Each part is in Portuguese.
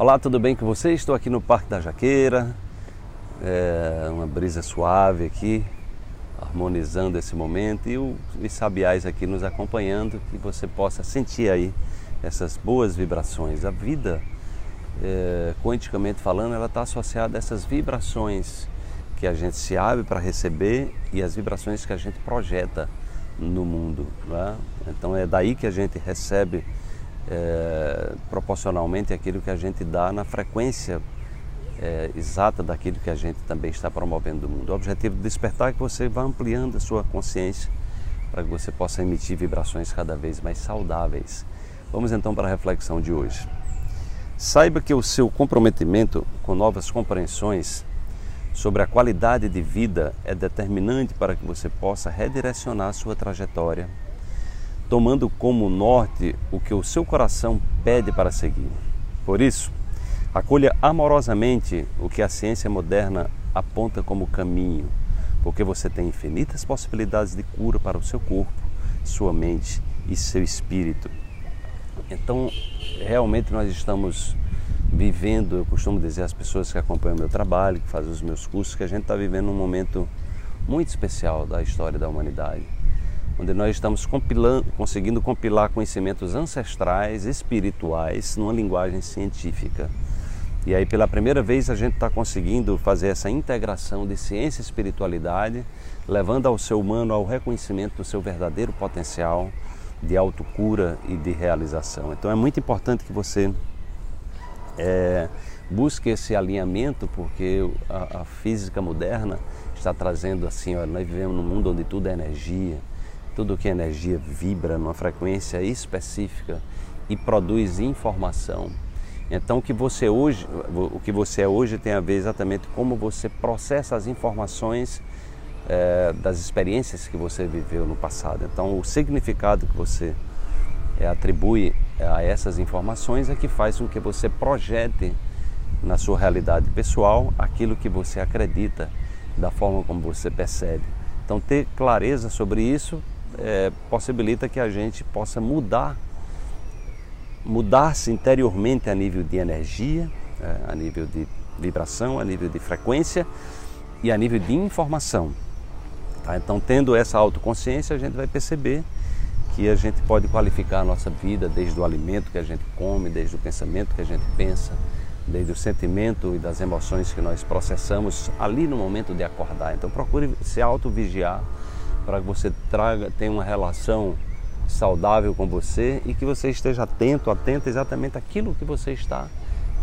Olá, tudo bem com você? Estou aqui no Parque da Jaqueira, é uma brisa suave aqui, harmonizando esse momento e os sabiais aqui nos acompanhando, que você possa sentir aí essas boas vibrações. A vida, é, quanticamente falando, ela está associada a essas vibrações que a gente se abre para receber e as vibrações que a gente projeta no mundo. Né? Então é daí que a gente recebe é, proporcionalmente aquilo que a gente dá na frequência é, exata daquilo que a gente também está promovendo no mundo. O objetivo do despertar é que você vá ampliando a sua consciência para que você possa emitir vibrações cada vez mais saudáveis. Vamos então para a reflexão de hoje. Saiba que o seu comprometimento com novas compreensões sobre a qualidade de vida é determinante para que você possa redirecionar sua trajetória, tomando como norte o que o seu coração pede para seguir. Por isso, acolha amorosamente o que a ciência moderna aponta como caminho, porque você tem infinitas possibilidades de cura para o seu corpo, sua mente e seu espírito. Então, realmente nós estamos vivendo, eu costumo dizer às pessoas que acompanham o meu trabalho, que fazem os meus cursos, que a gente está vivendo um momento muito especial da história da humanidade, onde nós estamos compilando, conseguindo compilar conhecimentos ancestrais, espirituais, numa linguagem científica. E aí, pela primeira vez, a gente está conseguindo fazer essa integração de ciência e espiritualidade, levando ao ser humano ao reconhecimento do seu verdadeiro potencial de autocura e de realização. Então, é muito importante que você é, busque esse alinhamento, porque a, a, física moderna está trazendo assim, olha, nós vivemos num mundo onde tudo é energia, tudo que é energia vibra numa frequência específica e produz informação. Então o que você hoje, o que você é hoje tem a ver exatamente como você processa as informações é, das experiências que você viveu no passado. Então o significado que você é, atribui a essas informações é que faz com que você projete na sua realidade pessoal aquilo que você acredita, da forma como você percebe. Então, ter clareza sobre isso é, possibilita que a gente possa mudar, mudar-se interiormente a nível de energia, é, a nível de vibração, a nível de frequência e a nível de informação. Tá? Então, tendo essa autoconsciência, a gente vai perceber que a gente pode qualificar a nossa vida desde o alimento que a gente come, desde o pensamento que a gente pensa, desde o sentimento e das emoções que nós processamos ali no momento de acordar. Então procure se auto-vigiar para que você traga, tenha uma relação saudável com você e que você esteja atento, atento exatamente àquilo que você está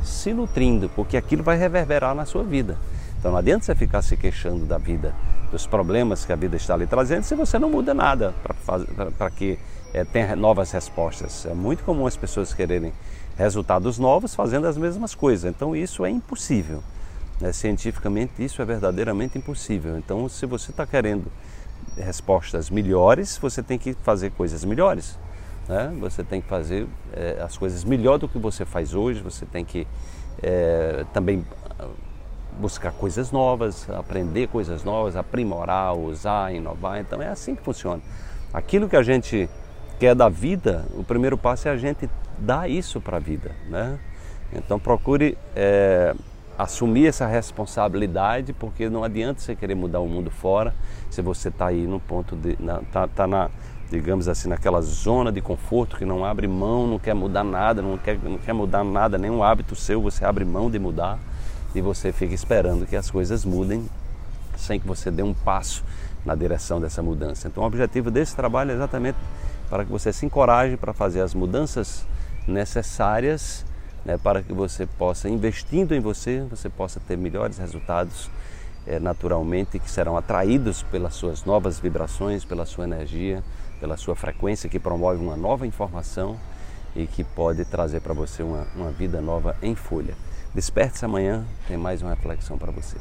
se nutrindo, porque aquilo vai reverberar na sua vida. Então não adianta você ficar se queixando da vida, dos problemas que a vida está lhe trazendo, se você não muda nada para que é, tenha novas respostas. É muito comum as pessoas quererem resultados novos fazendo as mesmas coisas. Então isso é impossível. Né? Cientificamente isso é verdadeiramente impossível. Então se você está querendo respostas melhores, você tem que fazer coisas melhores. Né? Você tem que fazer é, as coisas melhor do que você faz hoje. Você tem que é, também buscar coisas novas, aprender coisas novas, aprimorar, usar, inovar. Então é assim que funciona. Aquilo que a gente quer da vida, o primeiro passo é a gente dar isso para a vida, né? Então procure é, assumir essa responsabilidade, porque não adianta você querer mudar o mundo fora se você está aí no ponto de, na, tá, tá na, digamos assim, naquela zona de conforto que não abre mão, não quer mudar nada, não quer, não quer mudar nada, nenhum hábito seu, você abre mão de mudar e você fica esperando que as coisas mudem sem que você dê um passo na direção dessa mudança. Então, o objetivo desse trabalho é exatamente para que você se encoraje para fazer as mudanças necessárias né, para que você possa, investindo em você, você possa ter melhores resultados é, naturalmente que serão atraídos pelas suas novas vibrações, pela sua energia, pela sua frequência que promove uma nova informação e que pode trazer para você uma, uma vida nova em folha. Desperte-se amanhã, tem mais uma reflexão para você.